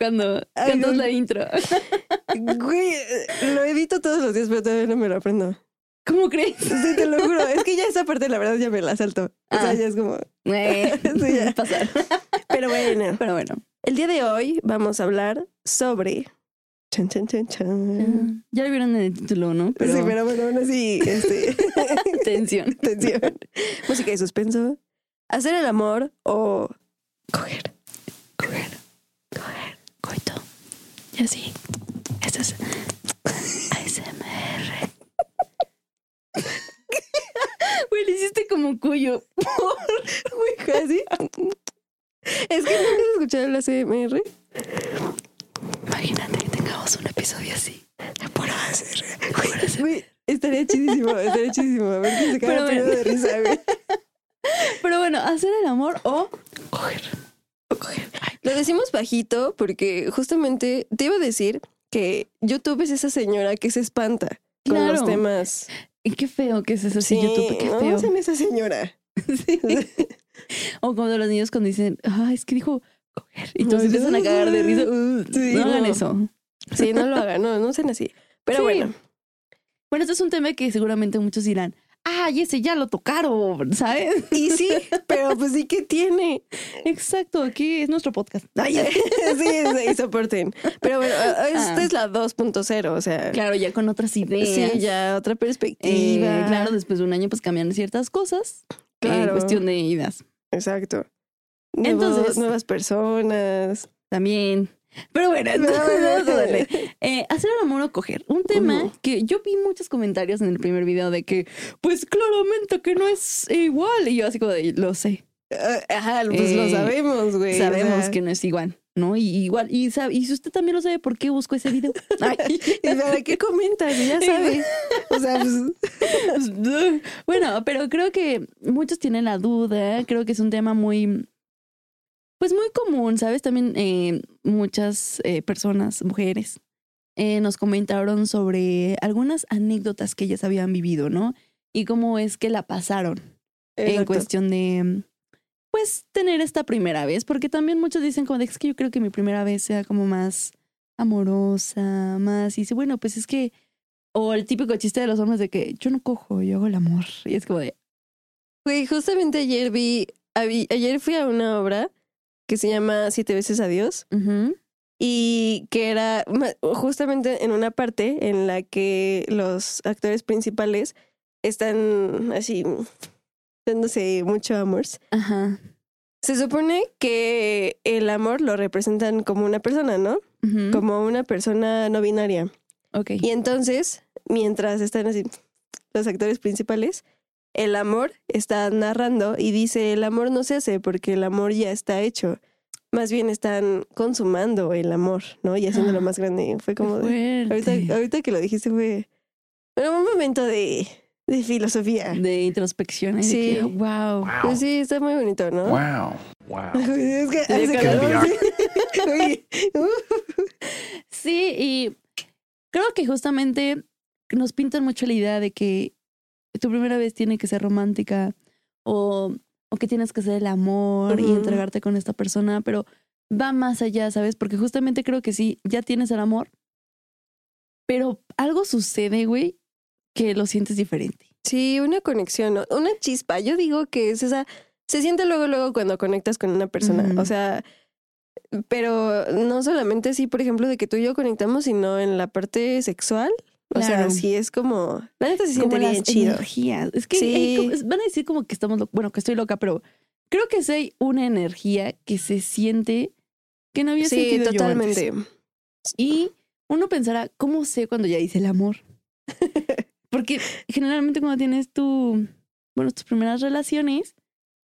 Cuando Ay, cantas la intro. Güey, eh, lo edito todos los días, pero todavía no me lo aprendo. ¿Cómo crees? Sí, te lo juro. Es que ya esa parte, la verdad, ya me la salto. O Ah. sea, ya es como. Eh, Sí, ya. pasar. Pero bueno, Pero bueno. el día de hoy vamos a hablar sobre. Chan, chan, chan, chan. Ya lo vieron en el título, ¿no? Pero, sí, pero bueno, aún así, este. tensión. Tensión. Música de suspenso. Hacer el amor o coger, coito. Y así. Esto es ASMR. Güey, le hiciste como cuyo. Güey, casi. Es que nunca has escuchado la CMR. Imagínate que tengamos un episodio así. Por hacer. Güey, estaría chidísimo, estaría chidísimo. A ver quién se bueno. de risa, güey. Pero bueno, hacer el amor o coger. Lo decimos bajito porque justamente te iba a decir que YouTube es esa señora que se espanta con los temas. Y qué feo que es eso sí, YouTube, qué no feo. sean esa señora. Sí. O de los niños cuando dicen, ah, es que dijo coger. Y todos empiezan a cagar de risa. Uh, Sí, no hagan no. eso. Sí, no lo hagan, no, no sean así. Pero Sí. bueno, Bueno, esto es un tema que seguramente muchos dirán, ay, ese ya lo tocaron, ¿sabes? y sí, pero pues sí que tiene. Exacto, aquí es nuestro podcast. Ay, sí, sí, soporten. Pero bueno, esta Ah. es la 2.0, o sea, Claro, ya con otras ideas. sí, ya otra Eh, perspectiva. claro, después de un año pues cambian ciertas cosas. Claro. Claro. cuestión de ideas. Exacto. Entonces, nuevas personas. También. Pero bueno, entonces. Eh, hacer el amor o coger. Un tema que yo vi muchos comentarios en el primer video de que, pues claramente que no es igual. Y yo así como de, lo sé. Ah, Ajá, pues lo Eh, sabemos, güey. o Sabemos sea, que no es igual, ¿no? Y igual, y, sabe- y si usted también lo sabe, ¿por qué busco ese video? Ay. ¿Y para qué comentas? Ya sabes. O sea, pues, bueno, pero creo que muchos tienen la duda. Creo que es un tema muy, pues muy común, ¿sabes? También eh, muchas eh, personas, mujeres, eh, nos comentaron sobre algunas anécdotas que ellas habían vivido, ¿no? Y cómo es que la pasaron en cuestión de, pues, tener esta primera vez. Porque también muchos dicen como de, es que yo creo que mi primera vez sea como más amorosa, más... Y dice, bueno, pues es que... O el típico chiste de los hombres de que yo no cojo, yo hago el amor. Y es como de, Güey, justamente ayer vi, ayer fui a una obra que se llama Siete veces adiós ujú, y que era justamente en una parte en la que los actores principales están así dándose mucho amor. ajá. Se supone que el amor lo representan como una persona, ¿no? Como una persona no binaria. Ok. Y entonces, mientras están así los actores principales, el amor está narrando y dice, el amor no se hace porque el amor ya está hecho. Más bien están consumando el amor, ¿no? Y haciéndolo más grande. Fue como... de- ahorita, ahorita que lo dijiste fue bueno, un momento de, de filosofía. De introspección. Sí. Wow. Pues sí, está muy bonito, ¿no? Wow. Wow. Es que hace calor. uh. Sí, y creo que justamente nos pintan mucho la idea de que tu primera vez tiene que ser romántica o, o que tienes que hacer el amor y entregarte con esta persona, pero va más allá, ¿sabes? Porque justamente creo que sí, ya tienes el amor, pero algo sucede, güey, que lo sientes diferente. Sí, una conexión, ¿no? una chispa. Yo digo que es esa, se siente luego, luego cuando conectas con una persona. O sea, pero no solamente así, por ejemplo, de que tú y yo conectamos, sino en la parte sexual. O Claro. sea, sí es como, la neta se siente bien chido. energías. Es que Sí. van a decir como que estamos, bueno, que estoy loca, pero creo que sí hay una energía que se siente que no había Sí, sentido yo totalmente. antes. Y uno pensará, ¿cómo sé cuando ya hice el amor? Porque generalmente cuando tienes tu, bueno, tus primeras relaciones,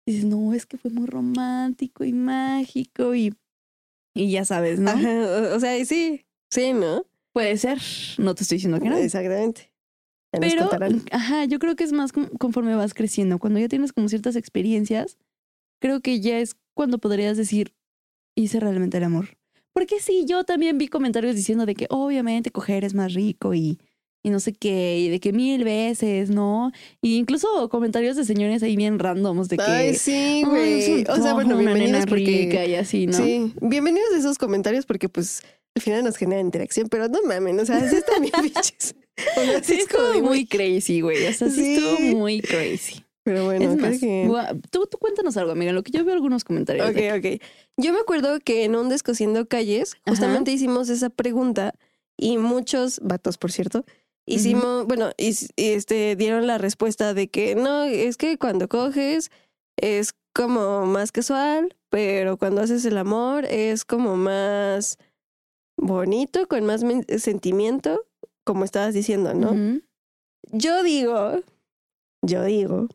dices, no, es que fue muy romántico y mágico y, y ya sabes, ¿no? Ajá, o- sea, sí, sí, ¿no? Puede ser, no te estoy diciendo que no. Exactamente. Ya Pero, ajá, yo creo que es más con- conforme vas creciendo. Cuando ya tienes como ciertas experiencias, creo que ya es cuando podrías decir, hice realmente el amor. Porque sí, yo también vi comentarios diciendo de que obviamente coger es más rico y, y no sé qué, y de que mil veces, ¿no? Y incluso comentarios de señores ahí bien randoms de que... Ay, sí, "Ay, güey. O sea, bueno, bienvenidos porque... rica y así, ¿no? Sí, bienvenidos a esos comentarios porque pues al final nos genera interacción, pero no mamen, o sea, sí están bien bichos. O sea, Sí, estuvo muy crazy, güey. O sea, sí, Sí. estuvo muy crazy. Pero bueno, es más, que... tú, tú cuéntanos algo, amiga, lo que yo veo algunos comentarios. Ok, ok. Yo me acuerdo que en un Descosiendo Calles Ajá. justamente hicimos esa pregunta y muchos, vatos por cierto, hicimos, bueno, y, y, este, dieron la respuesta de que no, es que cuando coges es como más casual, pero cuando haces el amor es como más bonito, con más sentimiento, como estabas diciendo, ¿no? Yo digo, yo digo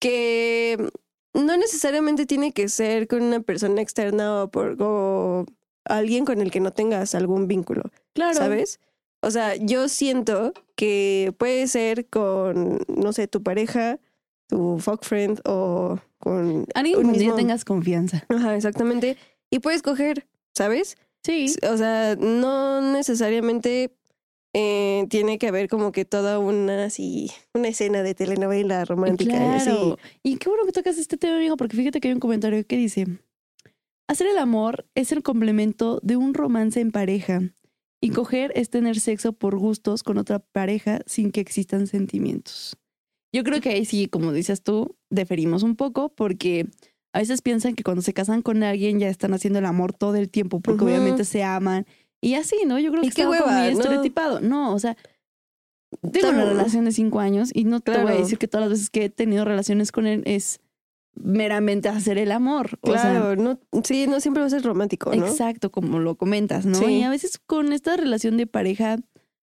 que no necesariamente tiene que ser con una persona externa o por o alguien con el que no tengas algún vínculo, Claro. ¿sabes? O sea, yo siento que puede ser con, no sé, tu pareja, tu fuck friend o con Alguien con quien tengas confianza. Ajá, exactamente. Y puedes coger, ¿sabes? Sí. O sea, no necesariamente eh, tiene que haber como que toda una así, una escena de telenovela romántica. y así. Claro. Y qué bueno que tocas este tema, amigo, porque fíjate que hay un comentario que dice: Hacer el amor es el complemento de un romance en pareja. Y coger es tener sexo por gustos con otra pareja sin que existan sentimientos. Yo creo que ahí sí, como dices tú, deferimos un poco porque a veces piensan que cuando se casan con alguien ya están haciendo el amor todo el tiempo porque obviamente se aman. Y así, ¿no? Yo creo que está muy estereotipado. No, o sea, tengo una relación de cinco años y no te voy a decir que todas las veces que he tenido relaciones con él es meramente hacer el amor. O sea, Claro, no, sí, no siempre va a ser romántico, ¿no? exacto, como lo comentas, ¿no? Sí. Y a veces con esta relación de pareja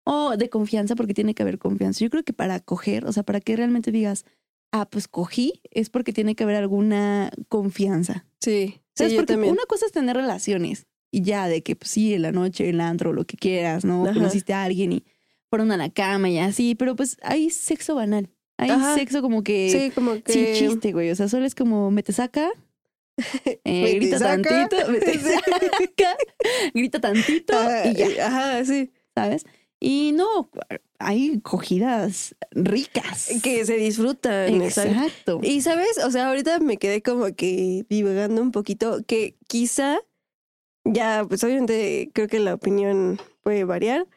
o de confianza, porque tiene que haber confianza. Yo creo que para coger, o sea, para que realmente digas, ah, pues cogí, es porque tiene que haber alguna confianza. Sí, sí, yo porque también. una cosa es tener relaciones y ya de que, pues sí, en la noche, el antro, lo que quieras, ¿no? Ajá. Conociste a alguien y fueron a la cama y así, pero pues hay sexo banal. Hay Ajá. sexo como que Sí, como que... sin chiste, güey. O sea, solo es como me te saca, eh, Me te grita saca. tantito, me te saca, grita tantito Ajá, y ya, Ajá, sí. ¿sabes? Y no, hay cogidas ricas. Que se disfrutan. exacto. Exacto. Y sabes, o sea, ahorita me quedé como que divagando un poquito, que quizá, ya, pues obviamente creo que la opinión puede variar,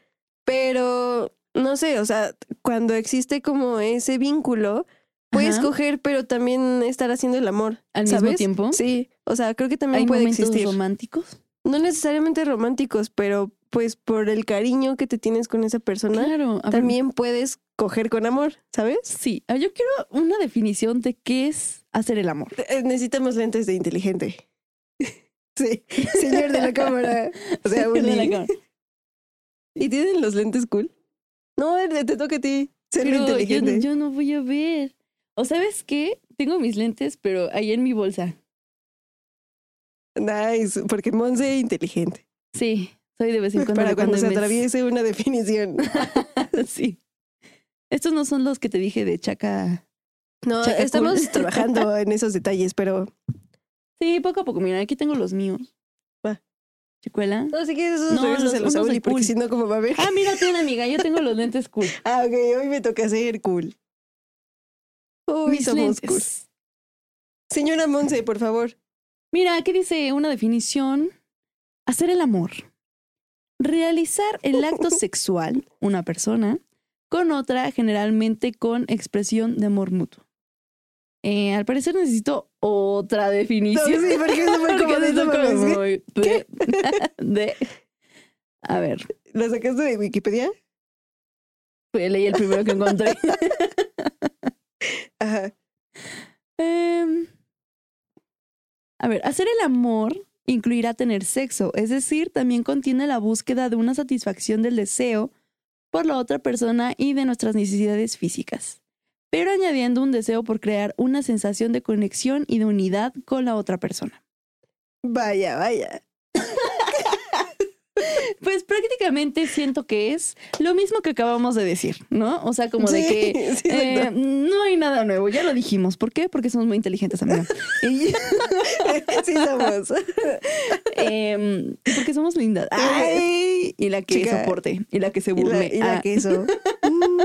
pero no sé, o sea, cuando existe como ese vínculo, puedes Ajá. coger, pero también estar haciendo el amor. Al mismo tiempo. Sí, o sea, creo que también Hay puede momentos existir. románticos. No necesariamente románticos, pero pues por el cariño que te tienes con esa persona, Claro. también puedes coger con amor, ¿sabes? Sí, Ah, yo quiero una definición de qué es hacer el amor. Eh, Necesitamos lentes de inteligente. Sí, señor de la cámara. O sea, De la cámara. ¿Y tienen los lentes cool? No, te toca a ti ser Pero yo, inteligente. yo no voy a ver. O sabes qué? Tengo mis lentes, pero ahí en mi bolsa. Nice, porque Monse es inteligente. Sí, soy de vez en cuando. Para cuando se atraviese una definición. sí. Estos no son los que te dije de chaca. No, Chaca estamos cool. trabajando en esos detalles, pero Sí, poco a poco. Mira, aquí tengo los míos. Va. Chicuela. no, si quieres esos No, los- a unos de Uli, porque cool. si no, ¿cómo va a ver? Ah, mira, ten amiga, yo tengo los lentes cool. Ah, ok, hoy me toca ser cool. Hoy Mis somos lentes. cool. Señora Monse, por favor. Mira, aquí dice una definición. Hacer el amor. Realizar el acto sexual, una persona, con otra, generalmente con expresión de amor mutuo. Eh, al parecer necesito otra No, definición. sí, porque eso fue como de eso de- de- A ver, ¿La sacaste de Wikipedia? pues, leí el primero que encontré. Ajá. Em, a ver, hacer el amor incluirá tener sexo, es decir, también contiene la búsqueda de una satisfacción del deseo por la otra persona y de nuestras necesidades físicas, pero añadiendo un deseo por crear una sensación de conexión y de unidad con la otra persona. Vaya, vaya. Pues prácticamente siento que es lo mismo que acabamos de decir, ¿no? O sea, como de que sí, eh, no hay nada nuevo, ya lo dijimos. ¿Por qué? Porque somos muy inteligentes, amiga. Y, sí somos. y porque somos lindas. ¡Ay! Y la que Chica. soporte, y la que se Y la, burle. y la Ah. queso. Mm.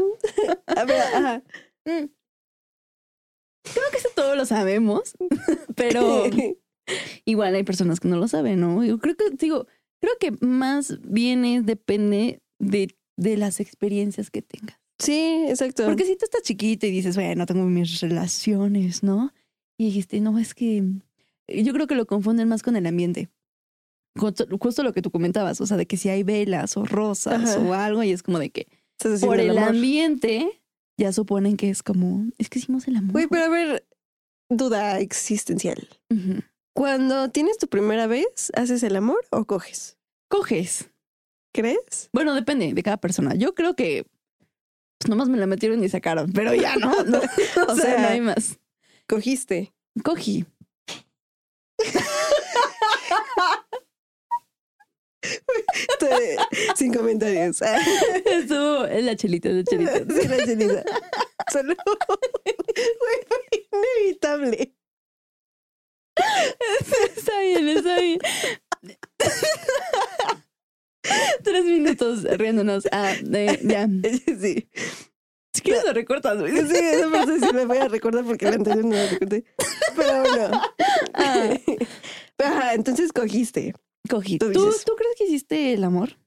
A ver, ajá. Mm. Creo que eso todos lo sabemos, pero igual hay personas que no lo saben, ¿no? Yo creo que, digo, creo que más bien es, depende de, de las experiencias que tengas. Sí, exacto. Porque si tú estás chiquita y dices, bueno, tengo mis relaciones, ¿no? Y dijiste, no, es que yo creo que lo confunden más con el ambiente. Justo, justo lo que tú comentabas, o sea, de que si hay velas o rosas Ajá. o algo, y es como de que por el ambiente ya suponen que es como, es que hicimos el amor. Güey, pero a ver, duda existencial. Cuando tienes tu primera vez, ¿haces el amor o coges? Coges. ¿Crees? Bueno, depende de cada persona. Yo creo que pues, nomás me la metieron y sacaron, pero ya no. no. o, O sea, sea, no hay más. Cogiste. Cogí. Te- Sin comentarios. Estuvo en la chelita, la chelita. Sí, la chelita. Solo. Fue inevitable. Está bien, está bien. Tres minutos riéndonos. Ah, eh, ya. Sí. Si quieres lo recortas, güey. Sí, esa parte sí me voy a recordar porque la anterior no la recordé. Pero bueno. Ah, ajá, entonces cogiste. Cogí. Tú ¿Tú, dices. ¿Tú crees que hiciste el amor?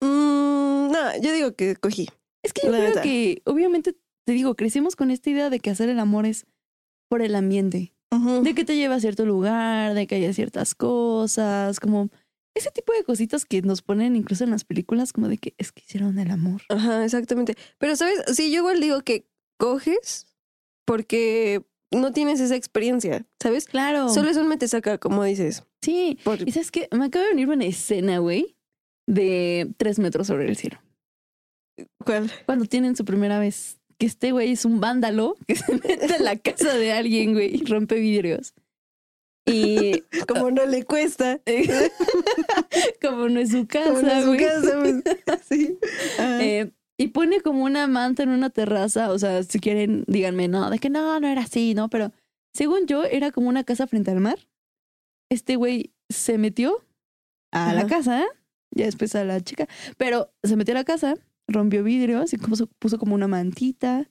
Mm, no, yo digo que cogí. Es que yo La creo neta. que, obviamente, te digo, crecimos con esta idea de que hacer el amor es por el ambiente. De que te lleva a cierto lugar, de que haya ciertas cosas, como ese tipo de cositas que nos ponen incluso en las películas, como de que es que hicieron el amor. Ajá, exactamente. Pero, ¿sabes? Sí, yo igual digo que coges porque no tienes esa experiencia, ¿sabes? Claro. Solo es un metesaca, como dices. Sí. Por- Y sabes que me acaba de venir una escena, güey, de tres metros sobre el cielo. ¿Cuál? Cuando tienen su primera vez, que este güey es un vándalo que se mete en la casa de alguien, güey, y rompe vidrios. Y Como no le cuesta. como no es su casa, Como no es su casa. Sí. Eh, y pone como una manta en una terraza. O sea, si quieren, díganme, no, de que no, no era así, ¿no? Pero según yo, era como una casa frente al mar. Este güey se metió a la Ajá. casa, ¿eh? ya después a la chica, pero se metió a la casa, rompió vidrios y puso, puso como una mantita,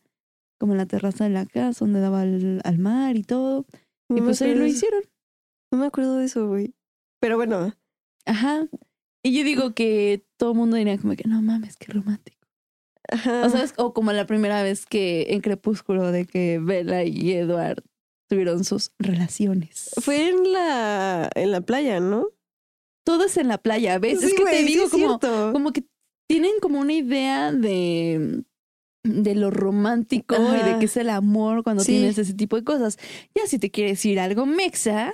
como en la terraza de la casa, donde daba al, al mar y todo. No y pues ahí lo hicieron. No me acuerdo de eso, güey. Pero bueno. Ajá. Y yo digo que todo el mundo diría como que no mames, qué romántico. Ajá. O como la primera vez que en Crepúsculo de que Bella y Edward tuvieron sus relaciones. Fue en la, en la playa, ¿no? Todo es en la playa, ¿ves? es que te digo como, como que tienen como una idea de de lo romántico y de que es el amor cuando Sí. tienes ese tipo de cosas. Ya si te quieres ir algo mexa,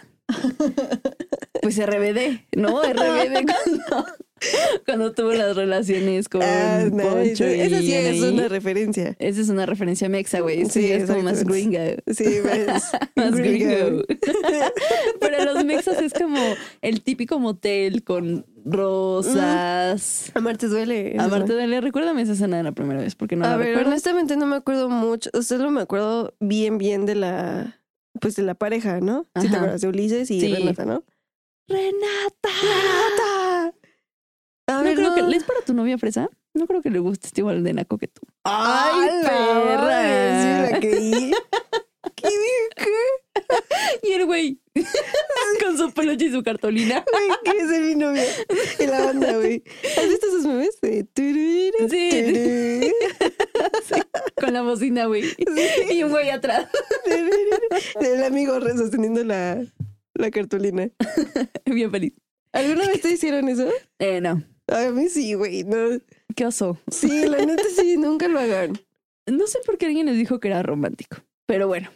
pues RBD, ¿no? RBD cuando, cuando tuvo las relaciones con Ah, no, Poncho y esa sí es una referencia. Esa es una referencia mexa, güey. Sí, Sí, es como más gringa. Sí, ves. Más Gringo. Pero los mexas es como el típico motel con rosas. Amarte duele. Amarte duele. Recuérdame esa escena de la primera vez, porque no a la ver, recuerdo. honestamente no me acuerdo mucho. O sea, solo me acuerdo bien, bien de la. Pues de la pareja, ¿no? Si te Ajá. acuerdas de Ulises y Sí. Renata, ¿no? ¡Renata! ¡Renata! A No ver, creo no. que... ¿Es para tu novia fresa? No creo que le guste este igual de naco que tú. ¡Ay, ¡Ay, perra! perra! Sí, me la creí. ¿Qué dije? Y el güey con su peluche y su cartolina. Güey, ¿qué es mi novia? Y la banda, güey. ¿Has visto esos memes? Sí. Con la bocina, güey. Y un güey atrás. Del amigo re- sosteniendo la, la cartulina. Bien feliz. ¿Alguna vez te hicieron eso? Eh, no. A mí sí, güey. No. ¿Qué oso? Sí, la neta sí, nunca lo hagan. No sé por qué alguien les dijo que era romántico. Pero bueno.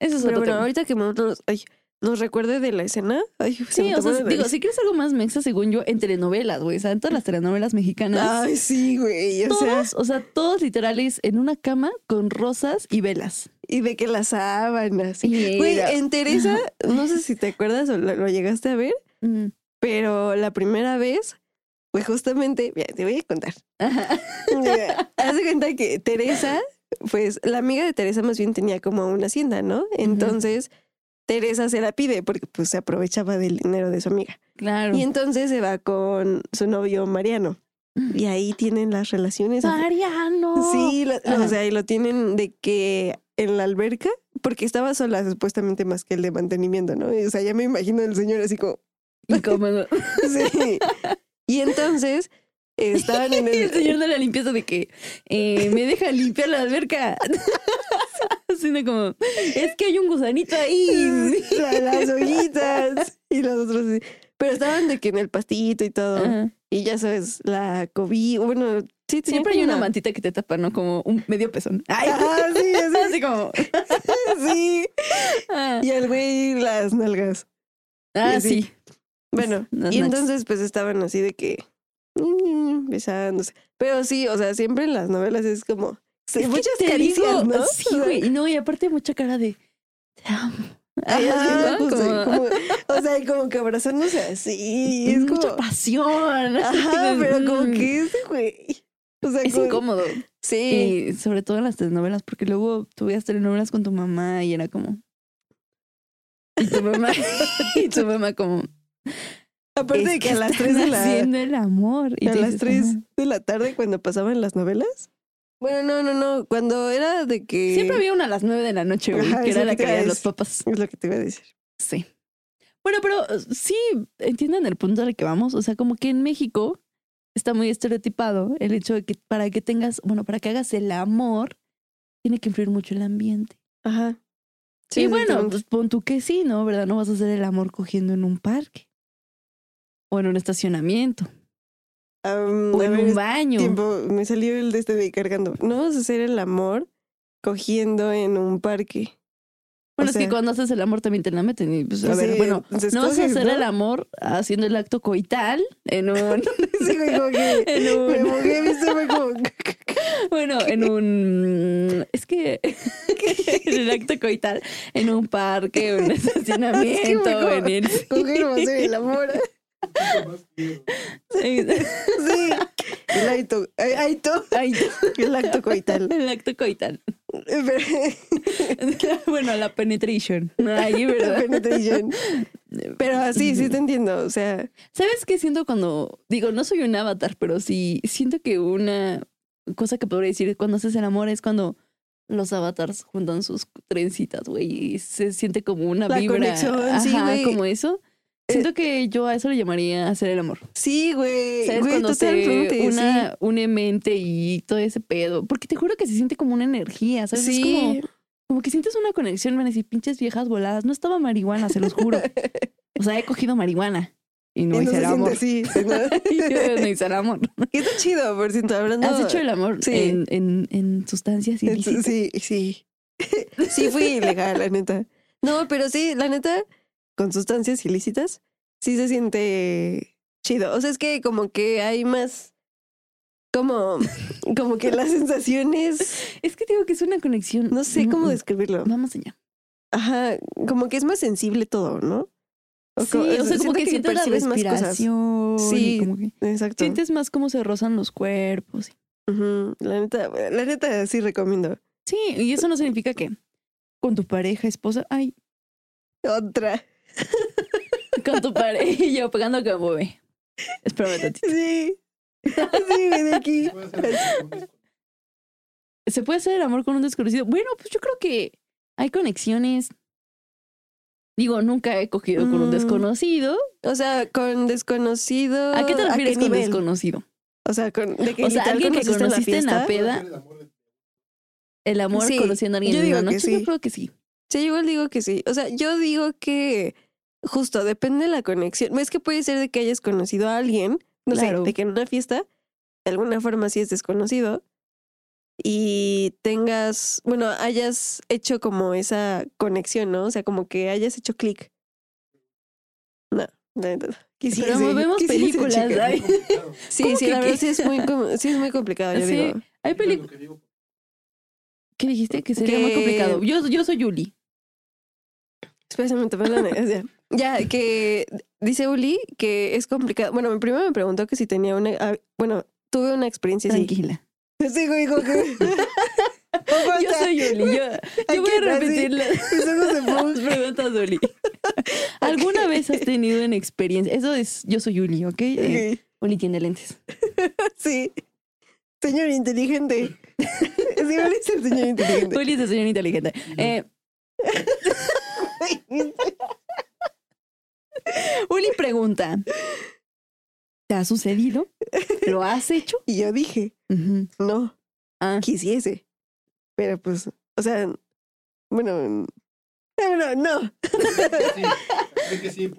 Eso es Pero otro bueno, tema. ahorita que nosotros, ay, nos recuerde de la escena. Ay, se Sí, me o sea, digo, si quieres algo más mexa, según yo, en telenovelas, güey. O sea, en todas las telenovelas mexicanas. Ay, sí, güey. O sea, todos, o sea, todos literales en una cama con rosas y velas. y de que las sábanas. Güey, en Teresa, no sé si te acuerdas o lo, lo llegaste a ver, Mm. pero la primera vez, pues justamente, mira, te voy a contar. Mira, Haz de cuenta que Teresa, pues la amiga de Teresa más bien tenía como una hacienda, ¿no? Entonces, Teresa se la pide porque pues se aprovechaba del dinero de su amiga. Claro. Y entonces se va con su novio Mariano. Y ahí tienen las relaciones. Mariano. Sí, lo- o sea, y lo tienen de que en la alberca, porque estaba sola supuestamente más que el de mantenimiento, ¿no? O sea, ya me imagino el señor así como, Incómodo. sí. Y entonces estaban en el el... señor de la limpieza de que eh, me deja limpiar la alberca. Así de como, es que hay un gusanito ahí. la- las hojitas y los otros. Pero estaban de que en el pastito y todo. Ajá. Y ya sabes, la COVID, bueno, sí, Siempre hay una mantita que te tapa, ¿no? Como un medio pezón. Ay, Ah, sí, así, así como. sí. Ah, Y el güey las nalgas. Ah, sí. Bueno, Las y entonces pues estaban así de que mm, besándose. Pero sí, o sea, siempre en las novelas es como Es muchas caricias, digo, ¿no? Sí, güey. No, y aparte mucha cara de. Te amo. Ay, ajá, así, ¿no? justo, Como- como- o sea, como que abrazándose así. Es mucha como, pasión. ajá, pero como Mm. que ese güey. O sea, Es como- incómodo. Sí. Y sobre todo en las telenovelas, porque luego tú veías telenovelas con tu mamá y era como. Y tu mamá, y tu mamá como. Aparte "Es de que a las están 3 de la haciendo el amor. Y a las dices, 3 "Ajá". de la tarde cuando pasaban las novelas. Bueno, no, no, no, cuando era de que Siempre había una a las nueve de la noche, güey, Ajá, que era la que veían los papás. es lo que te iba a decir. Sí. Bueno, pero sí, entienden el punto al que vamos. O sea, como que en México está muy estereotipado el hecho de que para que tengas, bueno, para que hagas el amor, tiene que influir mucho el ambiente. Ajá. y bueno, pues pon tú que sí, ¿no? ¿Verdad? No vas a hacer el amor cogiendo en un parque. O en un estacionamiento. Am, O en ver, un baño. tiempo, me salió el de este de cargando. No vas a hacer el amor cogiendo en un parque. Bueno, o es que cuando haces el amor también te la meten. Y pues, a ver, bueno, pues no vas a hacer ¿no? el amor haciendo el acto coital en un. Sí, güey, como que en me un. mojé, viste, fue como... Bueno, en un. Es que. en el acto coital, en un parque, en un estacionamiento, Es que en el. Coger el amor. Sí. Sí. El acto, acto, Ay, el acto coital. el acto coital. Pero- bueno, la penetration. La ¿verdad? penetration. Pero así, sí te entiendo. O sea, ¿Sabes qué siento cuando digo, no soy un avatar, pero sí siento que una cosa que podría decir cuando haces el amor es cuando los avatars juntan sus trencitas, güey, y se siente como una La vibra, conexión, sí, ajá, güey. como eso. Siento que yo a eso le llamaría hacer el amor. sí, güey. ¿Sabes? güey, Cuando se una, une mente y todo ese pedo. Porque te juro que se siente como una energía, sí. ¿sabes? Es Sí. como, como que sientes una conexión, van a decir, pinches viejas voladas. No estaba marihuana, se los juro. O sea, he cogido marihuana y no Y hice el amor. yo no hice el amor. Y está chido, por cierto, hablando... ¿Has hecho el amor sí. en, en, en sustancias ilícitas? Sí, sí. Sí fui ilegal, la neta. No, pero sí, la neta, con sustancias ilícitas, sí se siente chido. O sea, es que como que hay más... Como, como que las sensaciones... Es que digo que es una conexión. No sé cómo Mm, describirlo. Vamos allá. Ajá, como que es más sensible todo, ¿no? Sí, co- o sea, como siento que, sientes la percibes más cosas. Sí. como que Exacto. sientes más cómo se rozan los cuerpos. La neta, la neta sí recomiendo. Sí, y eso no significa que con tu pareja, esposa, ay, Otra. con tu pareja y yo pegando como bebé. Espérame tantito. Sí. Sí, de aquí. ¿Se puede hacer el amor con un desconocido? Bueno, pues yo creo que hay conexiones. Digo, nunca he cogido con un Mm. desconocido. O sea, con desconocido. ¿A qué te refieres con nivel? desconocido? O sea, con, de que O sea, alguien que conociste en la fiesta. peda. El amor Sí, conociendo a alguien yo en digo una que noche, sí. yo creo que sí. Sí, igual digo que sí. O sea, yo digo que justo depende de la conexión. Es que puede ser de que hayas conocido a alguien, no Claro. sé, de que en una fiesta, de alguna forma sí es desconocido, y tengas, bueno, hayas hecho como esa conexión, ¿no? O sea, como que hayas hecho clic La neta, quisiese, Pero vemos quisiese, películas. chica. ay. Sí, ¿Cómo sí, la verdad sí es muy, sí es muy complicado, yo Sí, digo. Hay películas. ¿Qué dijiste? Que sería muy complicado. Yo, yo soy Yuli. Espérame, te pongo la ya. Ya, que dice Uli que es complicado. Bueno, primero me preguntó que si tenía una... ah, Bueno, tuve una experiencia así. Tranquila. Sí, güey, como que... Yo soy Yuli. Yo, yo voy a repetir las, preguntas, Yuli. ¿Alguna vez has tenido una experiencia? Eso es, yo soy Yuli, ¿ok? Eh, Ok, Uli tiene lentes. Sí. Señor inteligente. Sí, Uli es el señor inteligente. Uli es el señor inteligente. Eh, Uli pregunta: ¿Te ha sucedido? ¿Lo has hecho? Y yo dije, no, Ah, quisiese. Pero pues, o sea, bueno, bueno, no.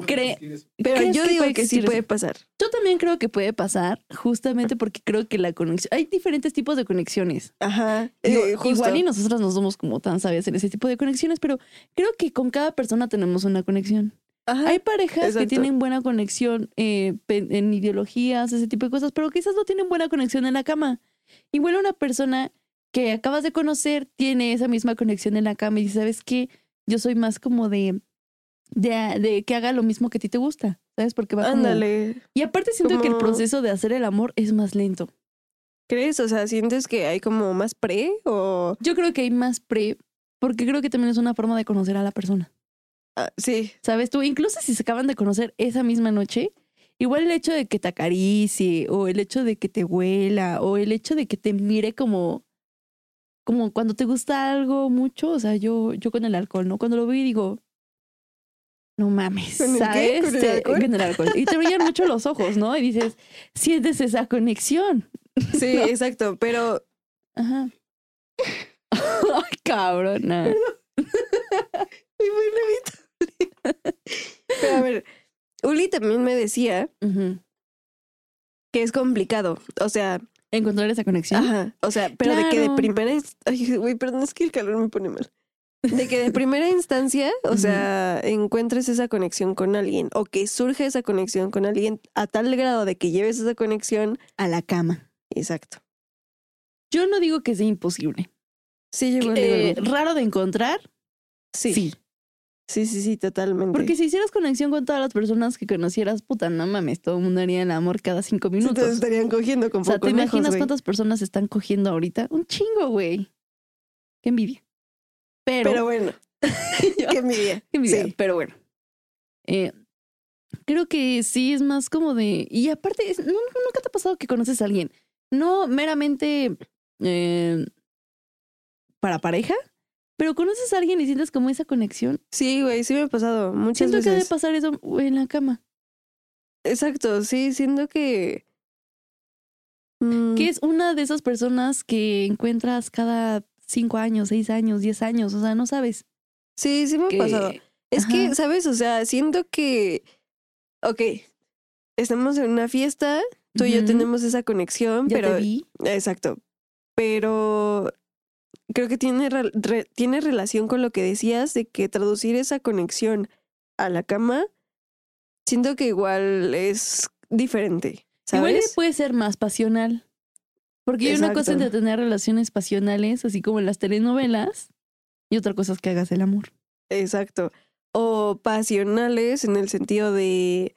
Cree- Pero ¿Crees yo que digo que sí puede pasar. Yo también creo que puede pasar, justamente porque creo que la conexión. Hay diferentes tipos de conexiones. Ajá. Digo, eh, igual y nosotras no somos como tan sabias en ese tipo de conexiones, pero creo que con cada persona tenemos una conexión. Ajá. Hay parejas que tienen buena conexión eh, en ideologías, ese tipo de cosas, pero quizás no tienen buena conexión en la cama. Igual una persona que acabas de conocer tiene esa misma conexión en la cama y dice, ¿sabes qué? Yo soy más como de, de, de que haga lo mismo que a ti te gusta, ¿sabes? Porque va como- Ándale. Y aparte siento que el Como- proceso de hacer el amor es más lento. ¿Crees? O sea, ¿sientes que hay como más pre o...? Yo creo que hay más pre, porque creo que también es una forma de conocer a la persona. Ah, sí. ¿Sabes tú? Incluso si se acaban de conocer esa misma noche, igual el hecho de que te acaricie, o el hecho de que te huela, o el hecho de que te mire como, como cuando te gusta algo mucho, o sea, yo, yo con el alcohol, ¿no? Cuando lo veo y digo, no mames. ¿sabes? ¿Con el Te- alcohol? con el alcohol. Y te brillan mucho los ojos, ¿no? Y dices, sientes esa conexión. Sí, No. exacto. Pero Ajá. Ay, cabrona. Pero a ver, Uli también me decía que es complicado. O sea, Encontrar esa conexión. ajá. O sea, pero de que de primera Ay, güey, perdón, es que el calor me pone mal. De que de primera instancia, o sea, encuentres esa conexión con alguien o que surge esa conexión con alguien a tal grado de que lleves esa conexión. A la cama. Exacto. Yo no digo que sea imposible. Sí, llegó Eh, raro de encontrar, sí. sí. sí, sí, sí, totalmente. Porque si hicieras conexión con todas las personas que conocieras, puta, no mames, todo el mundo haría el amor cada cinco Sí, te minutos. estarían cogiendo con o sea, ¿te imaginas lejos, cuántas personas están cogiendo ahorita? Un chingo, güey. Qué envidia. Pero, Pero bueno, qué envidia. qué envidia, Sí. pero bueno. Eh, creo que sí es más como de. Y aparte, es- ¿no- ¿nunca te ha pasado que conoces a alguien? No meramente eh, para pareja, pero conoces a alguien y sientes como esa conexión. Sí, güey, sí me ha pasado muchas Siento que debe veces. pasar eso en la cama. Exacto, sí, siento que... Mm, Que es una de esas personas que encuentras cada cinco años, seis años, diez años. O sea, no sabes. Sí, sí me ha pasado. Es Ajá. que, ¿sabes? O sea, siento que... Ok, estamos en una fiesta, tú y yo tenemos esa conexión, Ya pero... te vi. Exacto. Pero creo que tiene, re- tiene relación con lo que decías de que traducir esa conexión a la cama, siento que igual es diferente, Igual ¿sabes? puede ser más pasional. Porque hay una cosa entre tener relaciones pasionales, así como en las telenovelas, y otra cosa es que hagas el amor. Exacto. O pasionales en el sentido de,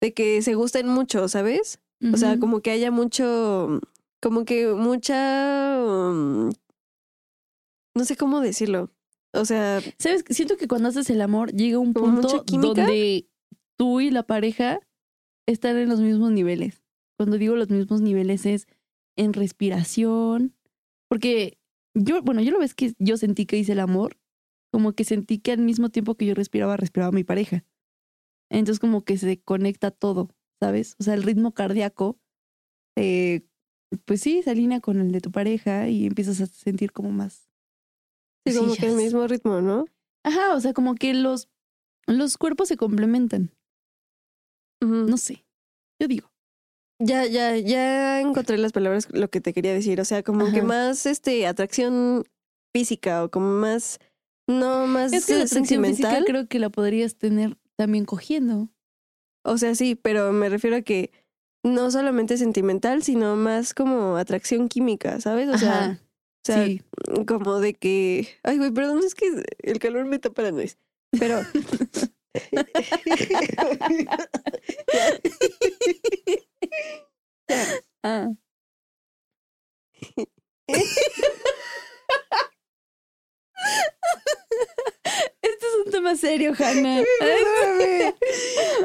de que se gusten mucho, ¿sabes? O sea, como que haya mucho, como que mucha, um, no sé cómo decirlo. O sea, ¿Sabes? Siento que cuando haces el amor llega un ¿Como mucha punto donde tú y la pareja están en los mismos niveles. Cuando digo los mismos niveles es en respiración. Porque yo, bueno, yo lo ves que yo sentí que hice el amor, como que sentí que al mismo tiempo que yo respiraba, respiraba mi pareja. Entonces como que se conecta todo, ¿sabes? O sea, el ritmo cardíaco, eh, pues sí, se alinea con el de tu pareja y empiezas a sentir como más sí, como que el mismo ritmo, ¿no? Ajá, o sea, como que los, los cuerpos se complementan. No sé. Yo digo. Ya, ya, ya encontré las palabras lo que te quería decir. O sea, como que más este atracción física o como más no más Es que la atracción física creo que la podrías tener también cogiendo. O sea, sí, pero me refiero a que no solamente sentimental, sino más como atracción química, ¿sabes? O sea, o sea sí. como de que. Ay, güey, perdón, es que el calor me la nariz. Pero. Ah. Este es un tema serio, Hannah.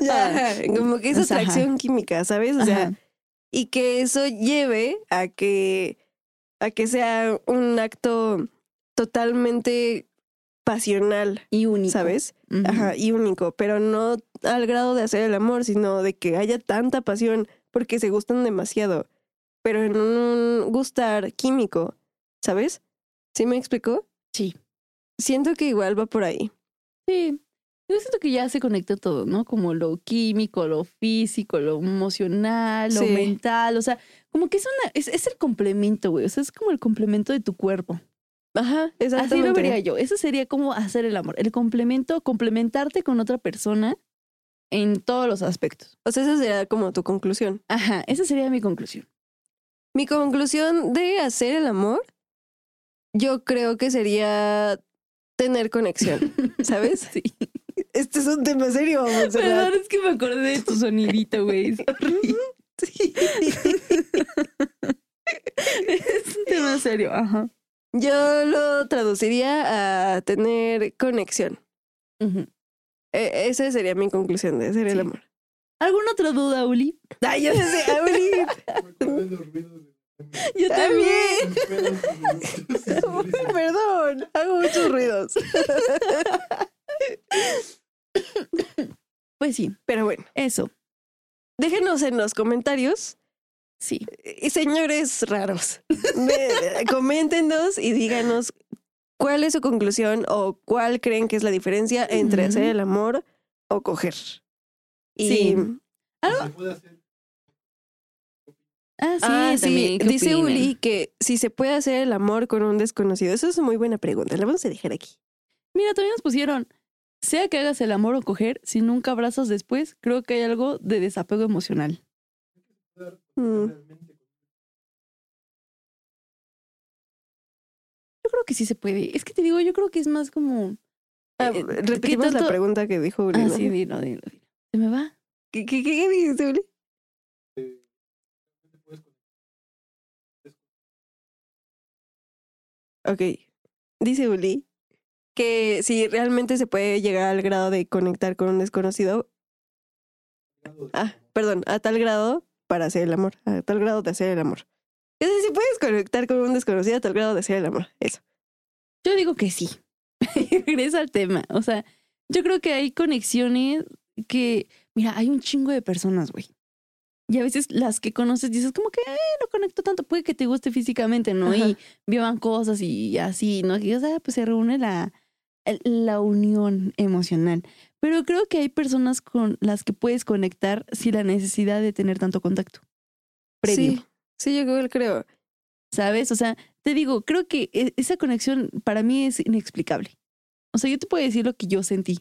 Ya. Como que es O sea, ajá. atracción química, ¿sabes? O sea, Ajá. y que eso lleve a que a que sea un acto totalmente pasional, Y único. ¿sabes? Ajá, y único, pero no al grado de hacer el amor, sino de que haya tanta pasión porque se gustan demasiado, pero en un gustar químico, ¿sabes? ¿Sí me explicó? Sí. Siento que igual va por ahí. Sí. Yo siento que ya se conecta todo, ¿no? Como lo químico, lo físico, lo emocional, lo Sí. mental. O sea, como que es una, es, es el complemento, güey. O sea, es como el complemento de tu cuerpo. Ajá, Así exactamente. lo vería yo. Eso sería como hacer el amor. El complemento, complementarte con otra persona en todos los aspectos. O sea, esa sería como tu conclusión. Ajá, esa sería mi conclusión. Mi conclusión de hacer el amor, yo creo que sería tener conexión, ¿sabes? Sí. Este es un tema serio. Perdón, es que me acordé de tu sonidito, güey. Sí. es un tema serio, ajá. Yo lo traduciría a tener conexión. Ujú. E- esa sería mi conclusión de hacer el amor. ¿Alguna otra duda, Uli? Ay, yo sé, Auli, Yo también. Perdón, hago muchos ruidos. Pues sí, Pero bueno, eso. déjenos en los comentarios, Sí. señores raros, coméntenos y díganos cuál es su conclusión o cuál creen que es la diferencia entre hacer el amor o coger. Y Sí. Ah, sí, Ah, sí, también. ¿qué dice opinan? Uli que si se puede hacer el amor con un desconocido. Eso es una muy buena pregunta. La vamos a dejar aquí. Mira, también nos pusieron, sea que hagas el amor o coger, si nunca abrazas después, creo que hay algo de desapego emocional. Mm. Creo que sí se puede. Es que te digo, yo creo que es más como... Ah, eh, ¿qué repetimos la pregunta que dijo Uli. Ah, ¿no? sí, dilo, dilo, dilo. ¿Se me va? ¿Qué, qué, qué, qué dijiste, Uli? Ok. Dice Uli que si realmente se puede llegar al grado de conectar con un desconocido. Ah, perdón, a tal grado para hacer el amor. A tal grado de hacer el amor. Es decir, si puedes conectar con un desconocido a tal grado de hacer el amor. Eso. Yo digo que sí. Regresa al tema. O sea, yo creo que hay conexiones que, mira, hay un chingo de personas, güey. Y a veces las que conoces dices como que "Eh, no conecto tanto, puede que te guste físicamente, ¿no? Ajá. Y vivan cosas y así, ¿no? Y o sea, pues se reúne la, la unión emocional. Pero creo que hay personas con las que puedes conectar sin la necesidad de tener tanto contacto. Previo. Sí, sí, yo igual creo. ¿Sabes? O sea, te digo, creo que e- esa conexión para mí es inexplicable. O sea, yo te puedo decir lo que yo sentí,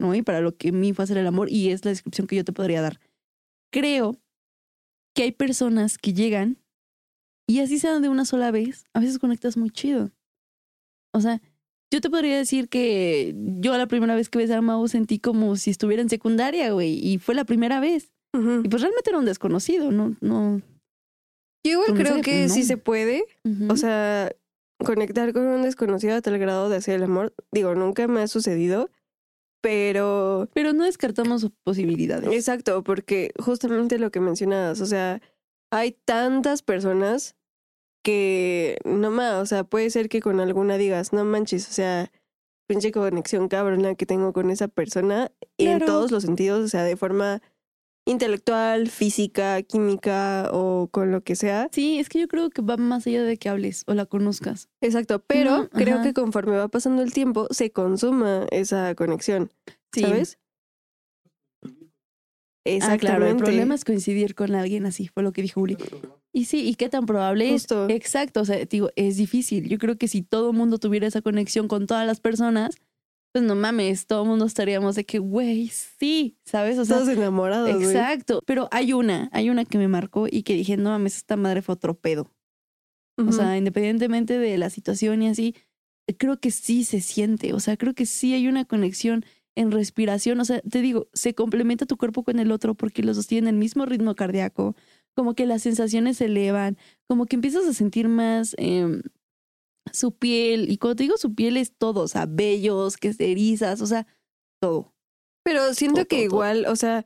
¿no? Y para lo que a mí fue hacer el amor, y es la descripción que yo te podría dar. Creo que hay personas que llegan y así sean de una sola vez, a veces conectas muy chido. O sea, yo te podría decir que yo la primera vez que besé a Mau sentí como si estuviera en secundaria, güey, y fue la primera vez. Y pues realmente era un desconocido, ¿no? no Yo igual creo que sí se puede. O sea, conectar con un desconocido a tal grado de hacer el amor, digo, nunca me ha sucedido, pero Pero no descartamos posibilidades. exacto, porque justamente lo que mencionabas, o sea, hay tantas personas que no más, o sea, puede ser que con alguna digas, no manches, o sea, pinche conexión cabrona que tengo con esa persona y en todos los sentidos, o sea, de forma intelectual, física, química o con lo que sea. Sí, es que yo creo que va más allá de que hables o la conozcas. Exacto, pero creo ajá. que conforme va pasando el tiempo se consuma esa conexión, Sí. ¿sabes? Ah, claro, el problema es coincidir con alguien así, fue lo que dijo Uli. Y sí, ¿y qué tan probable Justo. es? Exacto, o sea, digo, es difícil. Yo creo que si todo el mundo tuviera esa conexión con todas las personas, pues no mames, todo el mundo estaríamos de que, güey, sí, ¿sabes? O sea, Todos enamorados, güey. exacto. Pero hay una, hay una que me marcó y que dije, no mames, esta madre fue otro pedo. O sea, independientemente de la situación y así, creo que sí se siente. O sea, creo que sí hay una conexión en respiración. O sea, te digo, se complementa tu cuerpo con el otro porque los dos tienen el mismo ritmo cardíaco, como que las sensaciones se elevan, como que empiezas a sentir más em, su piel. Y cuando te digo su piel es todo, o sea, vellos, que se erizas, o sea, todo. Pero siento Todo, que todo, todo. igual, o sea,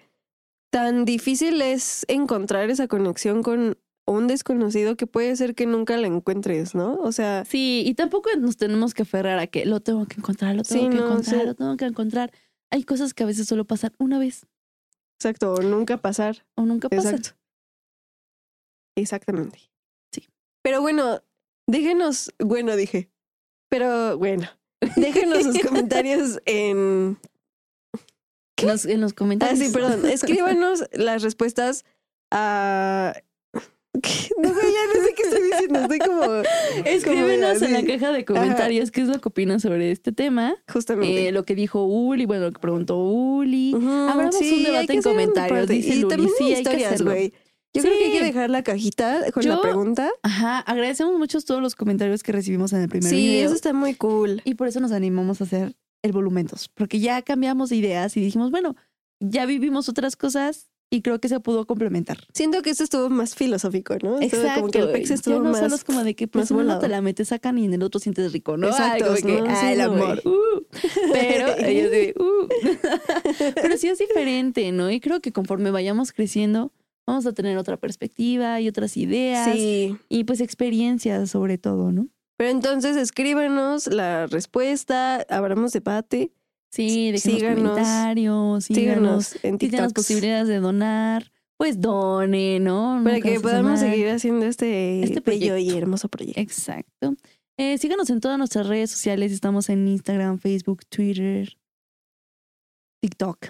tan difícil es encontrar esa conexión con un desconocido que puede ser que nunca la encuentres, ¿no? O sea, Sí, y tampoco nos tenemos que aferrar a que lo tengo que encontrar, lo tengo Sí, que no, encontrar, sí. lo tengo que encontrar. Hay cosas que a veces solo pasan una vez exacto, o nunca pasar. o nunca pasan. Exacto. Exactamente. Sí. Pero bueno, déjenos, bueno, dije, pero bueno, déjenos sus comentarios en... Los, en los Ah, comentarios. sí, perdón, escríbanos las respuestas a... ¿Qué? No, ya no sé qué estoy diciendo, estoy como... Escríbenos en la caja de comentarios qué es lo que opinan sobre este tema. Justamente. Eh, lo que dijo Uli, bueno, lo que preguntó Uli. Ujú, abramos un hay debate en un comentarios, dice Y Luli. también Sí, hay historias, güey. Yo creo que hay Sí. que dejar la cajita con la pregunta. Ajá, agradecemos mucho todos los comentarios que recibimos en el primer Sí, video. eso está muy cool. Y por eso nos animamos a hacer el volumen 2, porque ya cambiamos de ideas y dijimos, bueno, ya vivimos otras cosas y creo que se pudo complementar. Siento que esto estuvo más filosófico, ¿no? Estuvo Exacto. Como que el pex ya estuvo no más... solo es como de que pues uno volado. te la metes, sacan y en el otro sientes rico, ¿no? Exacto, Ay, como que, ah, sí, el amor. uh. Pero ellos de, uh. Pero sí es diferente, ¿no? Y creo que conforme vayamos creciendo, vamos a tener otra perspectiva y otras ideas Sí. y pues experiencias sobre todo, ¿no? Pero entonces escríbanos la respuesta, abramos debate, Sí, Síganos. comentarios, síganos. síganos en Si TikTok. posibilidades de donar, pues done, ¿no? Para Nunca que podamos seguir haciendo este, Este bello y hermoso proyecto. Exacto. Eh, síganos en todas nuestras redes sociales. Estamos en Instagram, Facebook, Twitter, TikTok.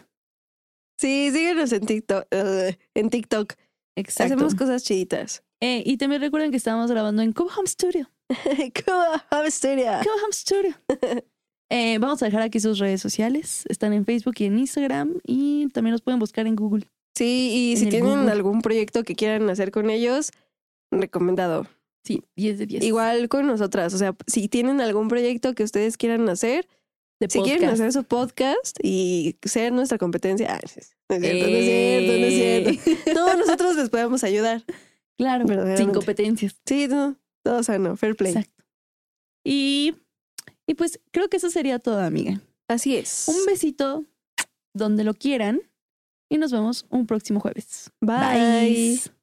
Sí, síganos en TikTok. uh, en TikTok. Exacto. Hacemos cosas chiditas. Eh, y también recuerden que estamos grabando en Cuba Home Studio. Cool, Home Studio. Cuba Home Studio. Eh, vamos a dejar aquí sus redes sociales. Están en Facebook y en Instagram. Y también los pueden buscar en Google. Sí, y En si tienen Google. algún proyecto que quieran hacer con ellos, recomendado. Sí, 10 de 10. Igual con nosotras. O sea, si tienen algún proyecto que ustedes quieran hacer, de si quieren hacer su podcast y ser nuestra competencia, ah, no es cierto, no es cierto, no es cierto, no es cierto. Eh, No, nosotros les podemos ayudar. Claro, sin competencias. Sí, no, todo sano, fair play. Exacto. Y, y pues creo que eso sería todo, amiga. Así es. Un besito donde lo quieran y nos vemos un próximo jueves. Bye. Bye.